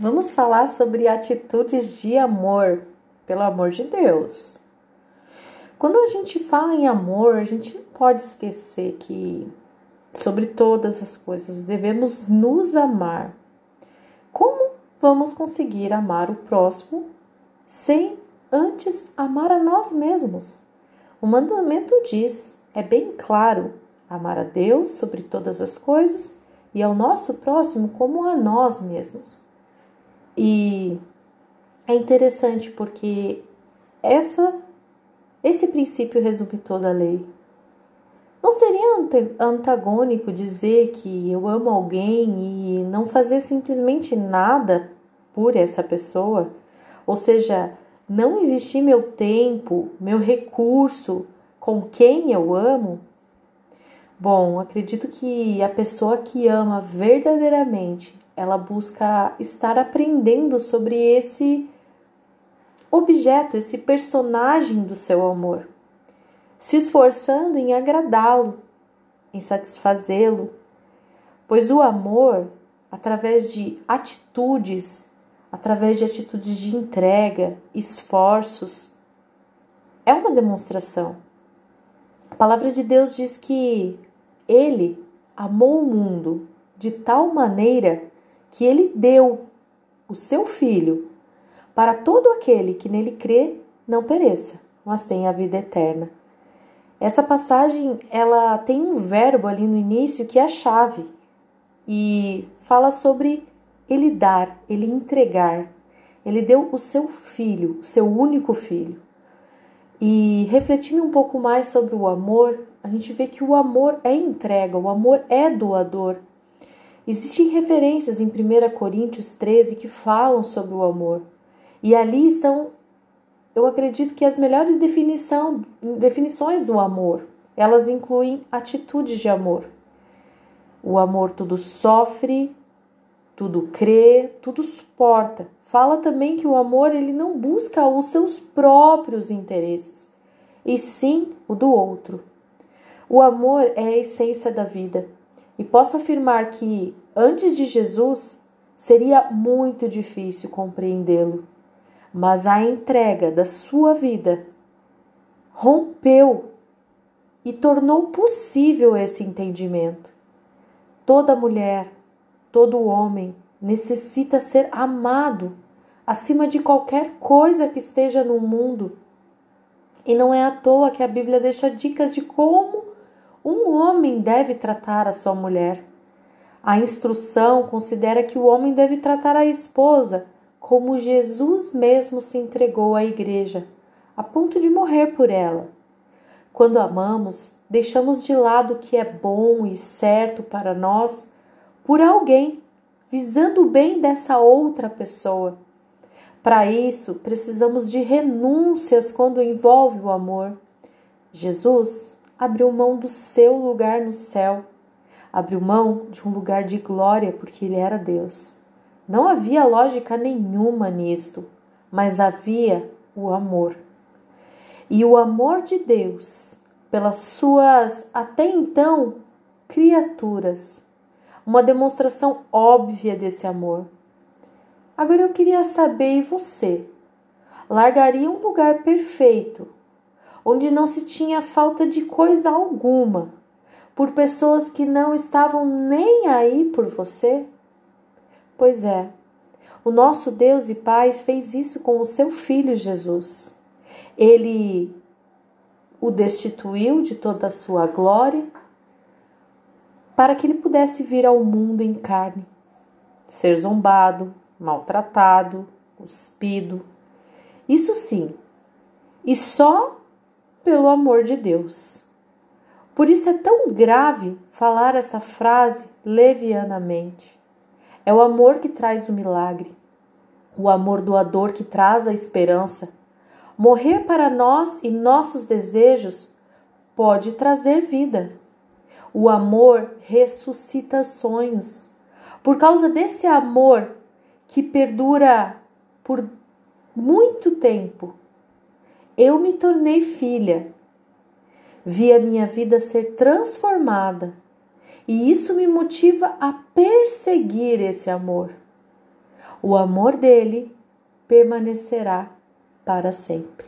vamos falar sobre atitudes de amor, pelo amor de Deus. Quando a gente fala em amor, a gente não pode esquecer que, sobre todas as coisas, devemos nos amar. Como vamos conseguir amar o próximo sem antes amar a nós mesmos? O mandamento diz, é bem claro, amar a Deus sobre todas as coisas e ao nosso próximo como a nós mesmos. E é interessante porque essa esse princípio resume toda a lei. Não seria antagônico dizer que eu amo alguém e não fazer simplesmente nada por essa pessoa? Ou seja, não investir meu tempo, meu recurso com quem eu amo? Bom, acredito que a pessoa que ama verdadeiramente, ela busca estar aprendendo sobre esse objeto, esse personagem do seu amor, se esforçando em agradá-lo, em satisfazê-lo, pois o amor, através de atitudes, através de atitudes de entrega, esforços, é uma demonstração. A palavra de Deus diz que ele amou o mundo de tal maneira que ele deu o seu filho para todo aquele que nele crê não pereça, mas tenha a vida eterna. Essa passagem, ela tem um verbo ali no início que é a chave e fala sobre ele dar, ele entregar. Ele deu o seu filho, o seu único filho. E refletindo um pouco mais sobre o amor, a gente vê que o amor é entrega, o amor é doador. Existem referências em 1 Coríntios 13 que falam sobre o amor. E ali estão, eu acredito que as melhores definição, definições do amor. Elas incluem atitudes de amor. O amor tudo sofre, tudo crê, tudo suporta. Fala também que o amor ele não busca os seus próprios interesses, e sim o do outro. O amor é a essência da vida. E posso afirmar que antes de Jesus seria muito difícil compreendê-lo mas a entrega da sua vida rompeu e tornou possível esse entendimento. Toda mulher, todo homem necessita ser amado acima de qualquer coisa que esteja no mundo. E não é à toa que a Bíblia deixa dicas de como um homem deve tratar a sua mulher. A instrução considera que o homem deve tratar a esposa como Jesus mesmo se entregou à Igreja, a ponto de morrer por ela. Quando amamos, deixamos de lado o que é bom e certo para nós por alguém, visando o bem dessa outra pessoa. Para isso, precisamos de renúncias quando envolve o amor. Jesus abriu mão do seu lugar no céu, abriu mão de um lugar de glória porque ele era Deus. Não havia lógica nenhuma nisto, mas havia o amor. E o amor de Deus pelas suas até então criaturas, uma demonstração óbvia desse amor. Agora eu queria saber e você largaria um lugar perfeito, onde não se tinha falta de coisa alguma, por pessoas que não estavam nem aí por você? Pois é, o nosso Deus e Pai fez isso com o seu filho Jesus. Ele o destituiu de toda a sua glória para que ele pudesse vir ao mundo em carne, ser zombado, maltratado, cuspido. Isso sim, e só pelo amor de Deus. Por isso é tão grave falar essa frase levianamente. É o amor que traz o milagre, o amor doador que traz a esperança. Morrer para nós e nossos desejos pode trazer vida. O amor ressuscita sonhos. Por causa desse amor que perdura por muito tempo, eu me tornei filha. Vi a minha vida ser transformada e isso me motiva a perseguir esse amor. O amor dele permanecerá para sempre.